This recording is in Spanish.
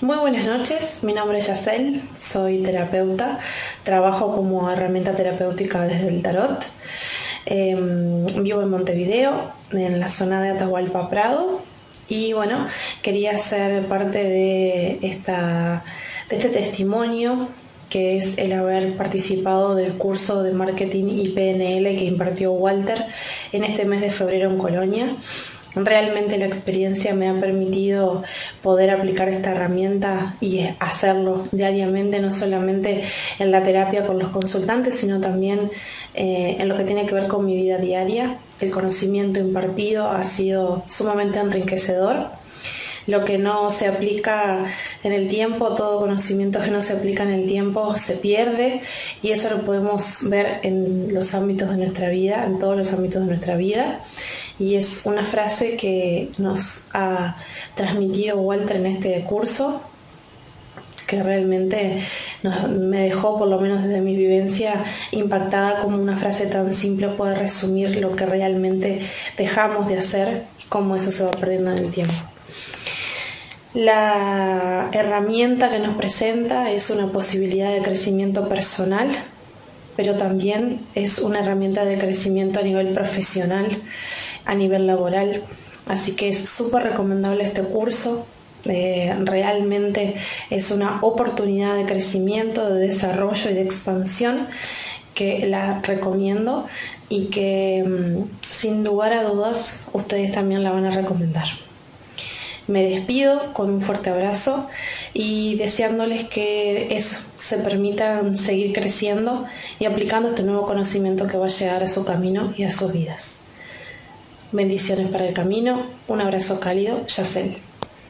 Muy buenas noches, mi nombre es Yacel, soy terapeuta, trabajo como herramienta terapéutica desde el tarot. Em, vivo en Montevideo, en la zona de Atahualpa Prado, y bueno, quería ser parte de, esta, de este testimonio que es el haber participado del curso de marketing y PNL que impartió Walter en este mes de febrero en Colonia. Realmente la experiencia me ha permitido poder aplicar esta herramienta y hacerlo diariamente, no solamente en la terapia con los consultantes, sino también eh, en lo que tiene que ver con mi vida diaria. El conocimiento impartido ha sido sumamente enriquecedor lo que no se aplica en el tiempo, todo conocimiento que no se aplica en el tiempo se pierde y eso lo podemos ver en los ámbitos de nuestra vida, en todos los ámbitos de nuestra vida. Y es una frase que nos ha transmitido Walter en este curso, que realmente me dejó, por lo menos desde mi vivencia, impactada como una frase tan simple puede resumir lo que realmente dejamos de hacer y cómo eso se va perdiendo en el tiempo. La herramienta que nos presenta es una posibilidad de crecimiento personal, pero también es una herramienta de crecimiento a nivel profesional, a nivel laboral. Así que es súper recomendable este curso. Eh, realmente es una oportunidad de crecimiento, de desarrollo y de expansión que la recomiendo y que mm, sin lugar a dudas ustedes también la van a recomendar. Me despido con un fuerte abrazo y deseándoles que eso, se permitan seguir creciendo y aplicando este nuevo conocimiento que va a llegar a su camino y a sus vidas. Bendiciones para el camino, un abrazo cálido, Yacel.